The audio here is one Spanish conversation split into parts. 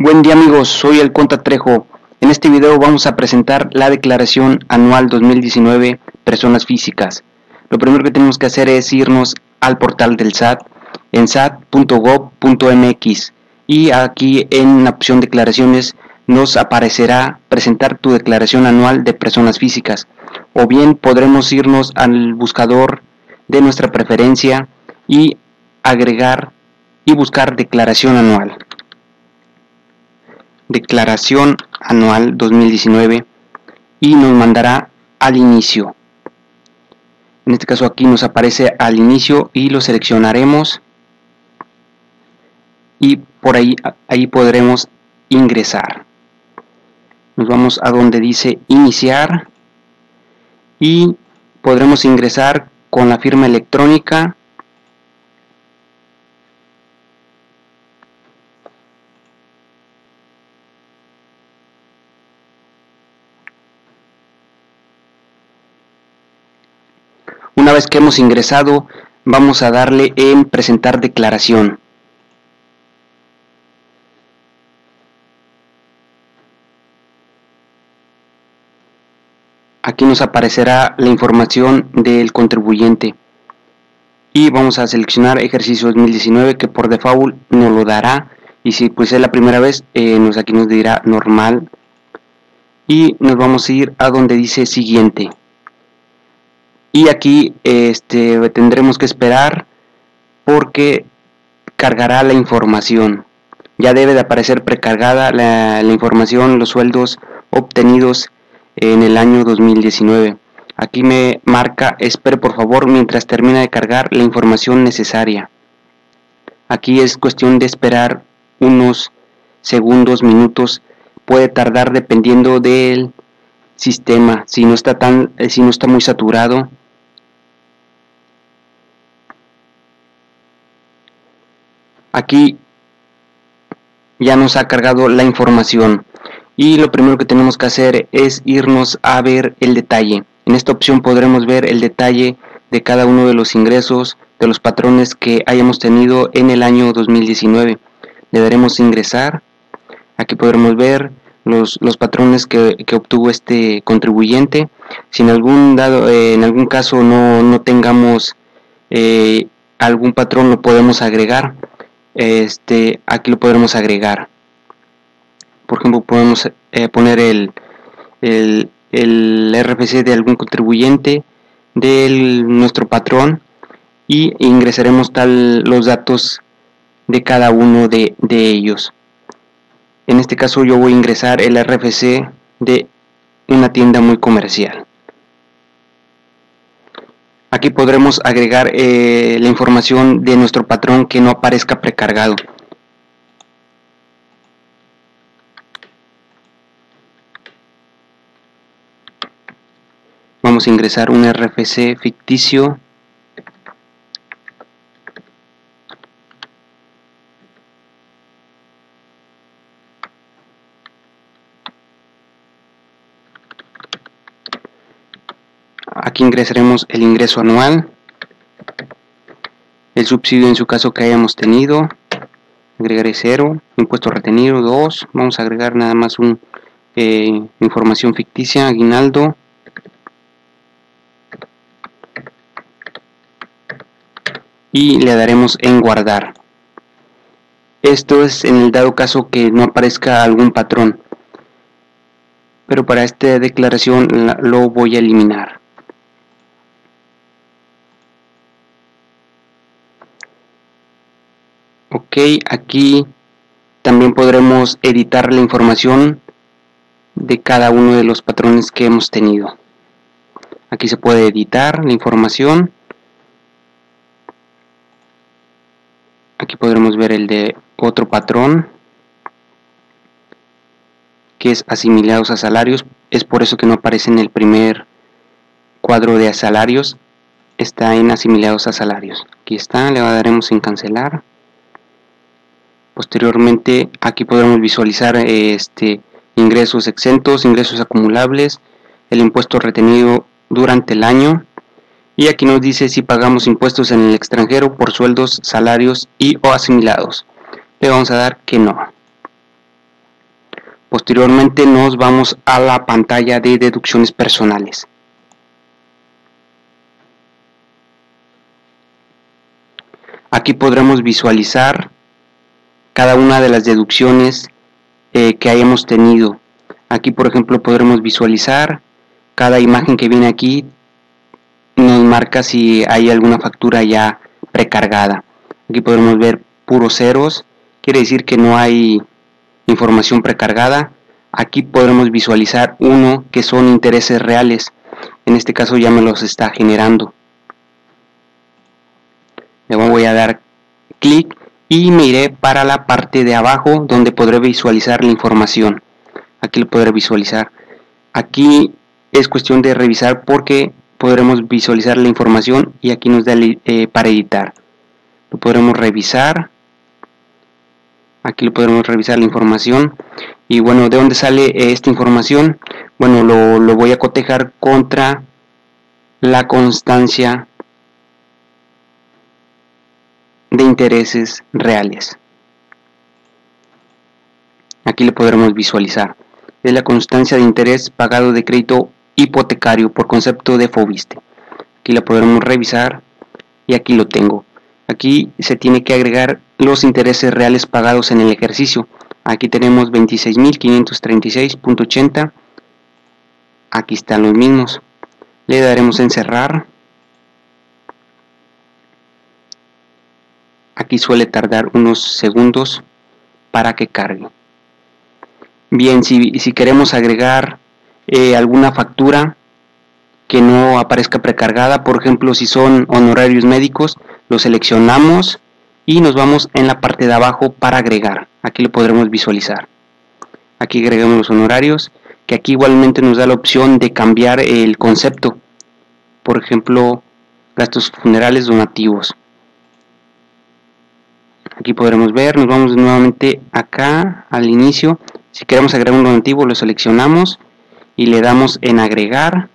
Buen día amigos, soy el Conta Trejo. En este video vamos a presentar la declaración anual 2019 personas físicas. Lo primero que tenemos que hacer es irnos al portal del SAT en sat.gov.mx y aquí en la opción declaraciones nos aparecerá presentar tu declaración anual de personas físicas o bien podremos irnos al buscador de nuestra preferencia y agregar y buscar declaración anual declaración anual 2019 y nos mandará al inicio. En este caso aquí nos aparece al inicio y lo seleccionaremos y por ahí ahí podremos ingresar. Nos vamos a donde dice iniciar y podremos ingresar con la firma electrónica Una vez que hemos ingresado, vamos a darle en presentar declaración. Aquí nos aparecerá la información del contribuyente. Y vamos a seleccionar ejercicio 2019 que por default nos lo dará. Y si pues es la primera vez eh, nos aquí nos dirá normal. Y nos vamos a ir a donde dice siguiente y aquí este, tendremos que esperar porque cargará la información. Ya debe de aparecer precargada la, información los sueldos obtenidos en el año 2019 aquí me marca espere por favor mientras termina de cargar la información necesaria. Aquí es cuestión de esperar unos segundos minutos. Puede tardar dependiendo del sistema si no está tan eh, si no está muy saturado. Aquí ya nos ha cargado la información y lo primero que tenemos que hacer es irnos a ver el detalle. En esta opción podremos ver el detalle de cada uno de los ingresos de los patrones que hayamos tenido en el año 2019 le daremos ingresar. Aquí podremos ver los, los patrones que, obtuvo este contribuyente. Si en algún dado eh, en algún caso no, no tengamos eh, algún patrón lo podemos agregar. Este aquí lo podremos agregar. Por ejemplo podemos eh, poner el, el, el, RFC de algún contribuyente de nuestro patrón y ingresaremos tal los datos de cada uno de, de ellos en este caso yo voy a ingresar el RFC de una tienda muy comercial Aquí podremos agregar eh, la información de nuestro patrón que no aparezca precargado. Vamos a ingresar un RFC ficticio aquí ingresaremos el ingreso anual el subsidio en su caso que hayamos tenido agregaré 0 impuesto retenido 2 vamos a agregar nada más un eh, información ficticia aguinaldo. Y le daremos en guardar. Esto es en el dado caso que no aparezca algún patrón. Pero para esta declaración lo voy a eliminar ok aquí también podremos editar la información de cada uno de los patrones que hemos tenido. Aquí se puede editar la información. Aquí podremos ver el de otro patrón que es asimilados a salarios. Es por eso que no aparece en el primer cuadro de salarios está en asimilados a salarios. Aquí está, le daremos en cancelar Posteriormente aquí podremos visualizar este, ingresos exentos, ingresos acumulables, el impuesto retenido durante el año y aquí nos dice si pagamos impuestos en el extranjero por sueldos, salarios y o asimilados. Le vamos a dar que no. Posteriormente nos vamos a la pantalla de deducciones personales. Aquí podremos visualizar cada una de las deducciones eh, que hayamos tenido. Aquí por ejemplo podremos visualizar cada imagen que viene aquí nos marca si hay alguna factura ya precargada. Aquí podremos ver puros ceros, quiere decir que no hay información precargada. Aquí podremos visualizar uno que son intereses reales. En este caso ya me los está generando. Luego voy a dar clic y me iré para la parte de abajo donde podré visualizar la información. Aquí lo podré visualizar. Aquí es cuestión de revisar porque podremos visualizar la información y aquí nos da eh, para editar. Lo podremos revisar. Aquí lo podremos revisar la información. Y bueno, ¿de dónde sale esta información? Bueno, lo, lo voy a cotejar contra la constancia de intereses reales. Aquí lo podremos visualizar. Es la constancia de interés pagado de crédito hipotecario por concepto de FOBISTE. Aquí lo podremos revisar y aquí lo tengo. Aquí se tiene que agregar los intereses reales pagados en el ejercicio. Aquí tenemos 26.536.80. Aquí están los mismos. Le daremos en cerrar. Aquí suele tardar unos segundos para que cargue. Bien, si, queremos agregar eh, alguna factura que no aparezca precargada, por ejemplo, si son honorarios médicos, lo seleccionamos y nos vamos en la parte de abajo para agregar. Aquí lo podremos visualizar. Aquí agregamos los honorarios, que aquí igualmente nos da la opción de cambiar el concepto. Por ejemplo, gastos funerales donativos aquí podremos ver, nos vamos nuevamente acá al inicio, si queremos agregar un donativo lo seleccionamos y le damos en agregar,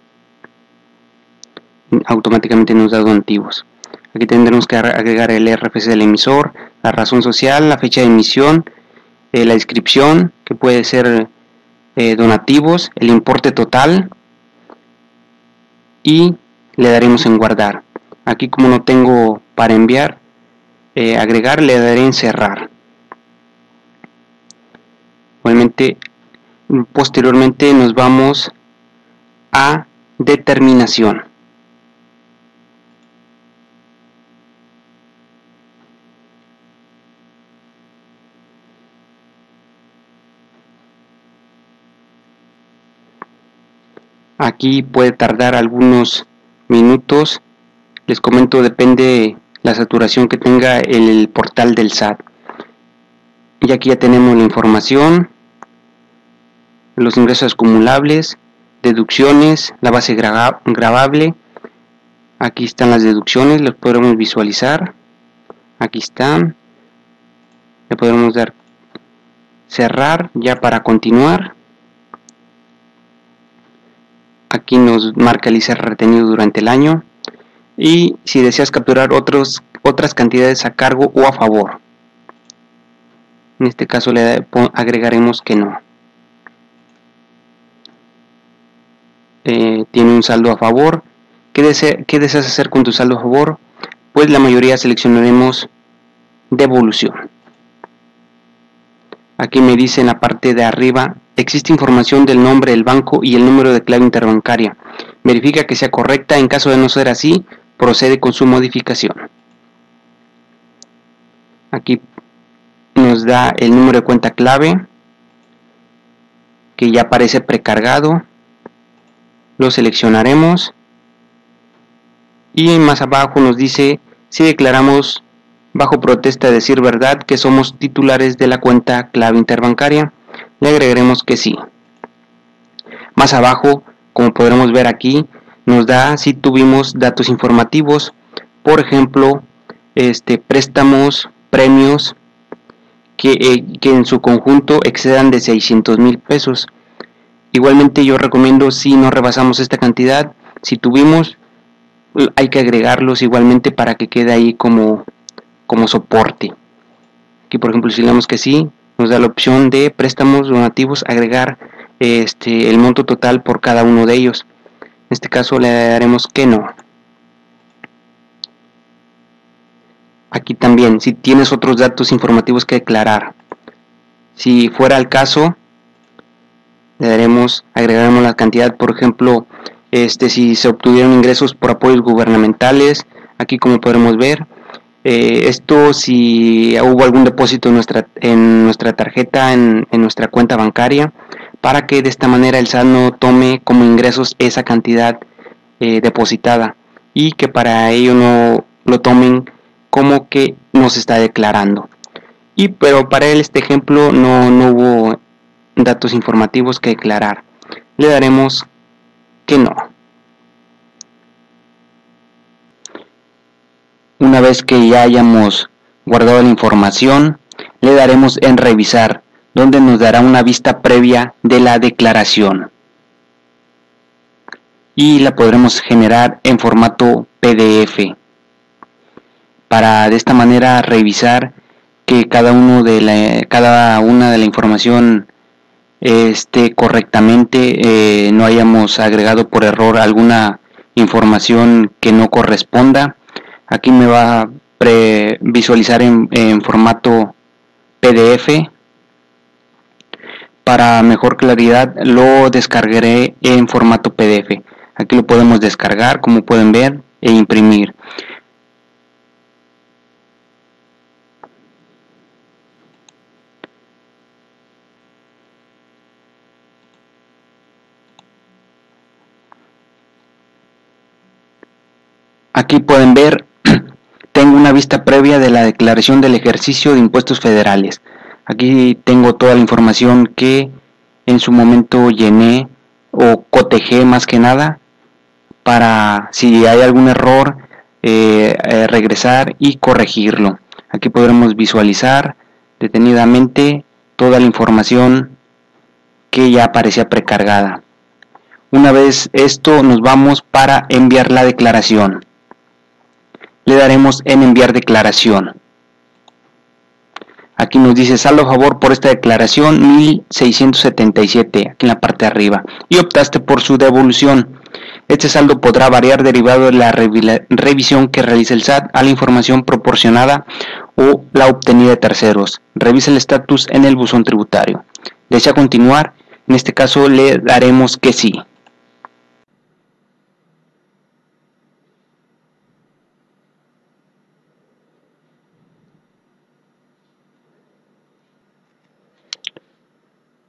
automáticamente nos da donativos. Aquí tendremos que agregar el RFC del emisor, la razón social, la fecha de emisión, eh, la descripción, que puede ser eh, donativos, el importe total y le daremos en guardar. Aquí como no tengo para enviar, eh, agregar le daré en cerrar igualmente posteriormente nos vamos a determinación. Aquí puede tardar algunos minutos. Les comento depende la saturación que tenga el portal del SAT. Y aquí ya tenemos la información, los ingresos acumulables, deducciones, la base grabable. Aquí están las deducciones, las podremos visualizar. Aquí están. Le podemos dar cerrar ya para continuar. Aquí nos marca el ICR retenido durante el año y si deseas capturar otros, otras cantidades a cargo o a favor. En este caso le agregaremos que no. Eh, tiene un saldo a favor. ¿Qué, deseas hacer con tu saldo a favor? Pues la mayoría seleccionaremos devolución. Aquí me dice en la parte de arriba, existe información del nombre del banco y el número de clave interbancaria. Verifica que sea correcta, en caso de no ser así, procede con su modificación. Aquí nos da el número de cuenta clave que ya aparece precargado. Lo seleccionaremos y más abajo nos dice si declaramos bajo protesta de decir verdad que somos titulares de la cuenta clave interbancaria. Le agregaremos que sí. Más abajo, como podremos ver aquí, nos da si tuvimos datos informativos, por ejemplo, este, préstamos, premios que, eh, que en su conjunto excedan de 600 mil pesos. Igualmente yo recomiendo si no rebasamos esta cantidad, si tuvimos, hay que agregarlos igualmente para que quede ahí como, como soporte. Aquí por ejemplo si le damos que sí, nos da la opción de préstamos donativos, agregar este, el monto total por cada uno de ellos. En este caso le daremos que no. Aquí también, si tienes otros datos informativos que declarar. Si fuera el caso, le daremos, agregaremos la cantidad, por ejemplo, este, si se obtuvieron ingresos por apoyos gubernamentales, aquí como podremos ver, eh, esto si hubo algún depósito en nuestra, en nuestra tarjeta, en, nuestra cuenta bancaria, para que de esta manera el SAT no tome como ingresos esa cantidad eh, depositada y que para ello no lo tomen como que nos está declarando. Y pero para este ejemplo no, no hubo datos informativos que declarar. Le daremos que no. Una vez que ya hayamos guardado la información, le daremos en revisar, donde nos dará una vista previa de la declaración. Y la podremos generar en formato PDF para de esta manera revisar que cada uno de la, cada una de la información esté correctamente eh, no hayamos agregado por error alguna información que no corresponda. Aquí me va a visualizar en, en formato PDF para mejor claridad lo descargaré en formato PDF aquí lo podemos descargar como pueden ver e imprimir Aquí pueden ver, tengo una vista previa de la declaración del ejercicio de impuestos federales. Aquí tengo toda la información que en su momento llené o cotejé más que nada para si hay algún error eh, eh, regresar y corregirlo. Aquí podremos visualizar detenidamente toda la información que ya aparecía precargada. Una vez esto nos vamos para enviar la declaración le daremos en enviar declaración. Aquí nos dice saldo a favor por esta declaración 1677, aquí en la parte de arriba, y optaste por su devolución. Este saldo podrá variar derivado de la revisión que realice el SAT a la información proporcionada o la obtenida de terceros. Revisa el estatus en el buzón tributario. ¿Desea continuar? En este caso le daremos que sí.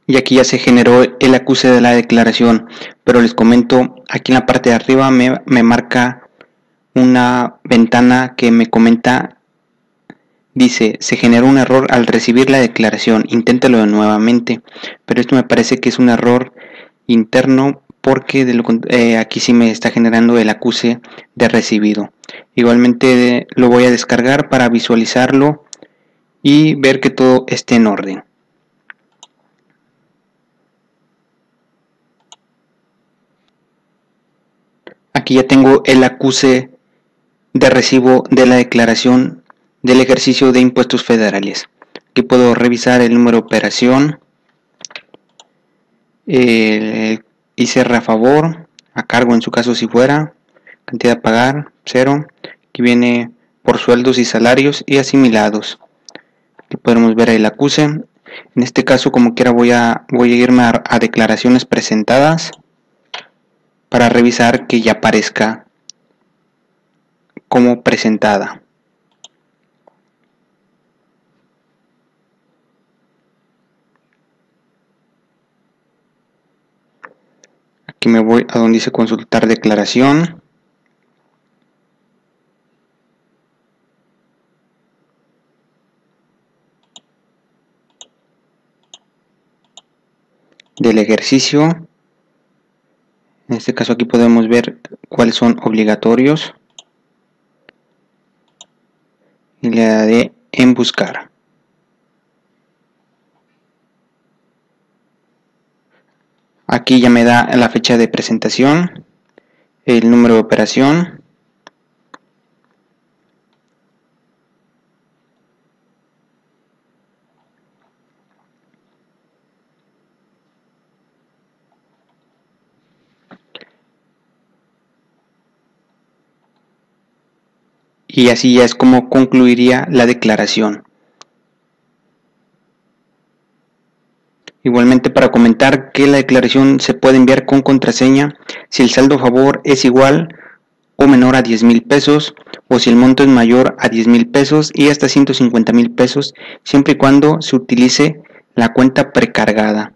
Y aquí ya se generó el acuse de la declaración. Pero les comento aquí en la parte de arriba me, marca una ventana que me comenta dice se generó un error al recibir la declaración inténtelo nuevamente pero esto me parece que es un error interno porque de eh, aquí sí me está generando el acuse de recibido. Igualmente lo voy a descargar para visualizarlo y ver que todo esté en orden Aquí ya tengo el acuse de recibo de la declaración del ejercicio de impuestos federales. Aquí puedo revisar el número de operación, el ICR a favor, a cargo en su caso si fuera, cantidad a pagar, cero. Aquí viene por sueldos y salarios y asimilados. Aquí podemos ver el acuse. En este caso, como quiera, voy a, voy a irme a declaraciones presentadas para revisar que ya aparezca como presentada. Aquí me voy a donde dice consultar declaración. del ejercicio en este caso aquí podemos ver cuáles son obligatorios. Y le daré en buscar. Aquí ya me da la fecha de presentación, el número de operación, y así ya es como concluiría la declaración. Igualmente para comentar que la declaración se puede enviar con contraseña si el saldo a favor es igual o menor a 10 mil pesos o si el monto es mayor a 10 mil pesos y hasta 150 mil pesos siempre y cuando se utilice la cuenta precargada.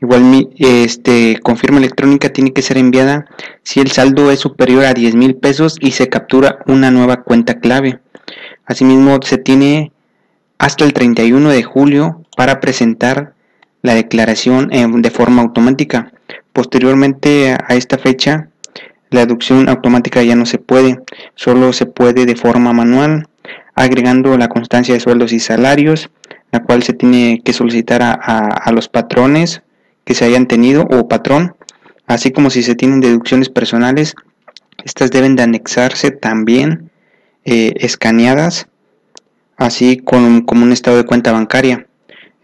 Igual este confirma electrónica tiene que ser enviada si el saldo es superior a 10 mil pesos y se captura una nueva cuenta clave. Asimismo se tiene hasta el 31 de julio para presentar la declaración de forma automática. Posteriormente a esta fecha, la deducción automática ya no se puede, solo se puede de forma manual, agregando la constancia de sueldos y salarios, la cual se tiene que solicitar a, los patrones que se hayan tenido o patrón, así como si se tienen deducciones personales, estas deben de anexarse también eh, escaneadas, así como un estado de cuenta bancaria.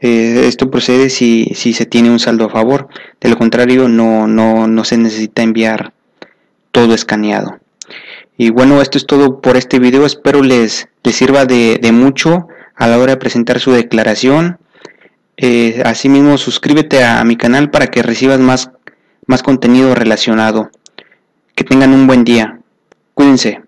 Eh, esto procede si, si, se tiene un saldo a favor. De lo contrario, no, no, no se necesita enviar todo escaneado. Y bueno, esto es todo por este video. Espero les, les sirva de, mucho a la hora de presentar su declaración. Eh, asimismo, suscríbete a, a mi canal para que recibas más, más contenido relacionado. Que tengan un buen día. Cuídense.